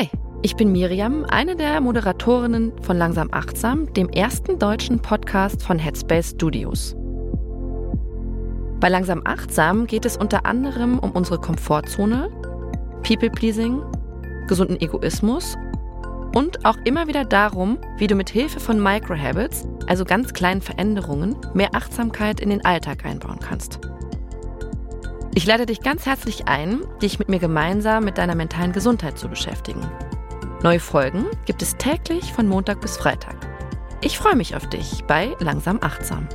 Hi, ich bin Miriam, eine der Moderatorinnen von Langsam Achtsam, dem ersten deutschen Podcast von Headspace Studios. Bei Langsam Achtsam geht es unter anderem um unsere Komfortzone, People-Pleasing, gesunden Egoismus und auch immer wieder darum, wie du mit Hilfe von Microhabits, also ganz kleinen Veränderungen, mehr Achtsamkeit in den Alltag einbauen kannst. Ich lade dich ganz herzlich ein, dich mit mir gemeinsam mit deiner mentalen Gesundheit zu beschäftigen. Neue Folgen gibt es täglich von Montag bis Freitag. Ich freue mich auf dich bei Langsam Achtsam.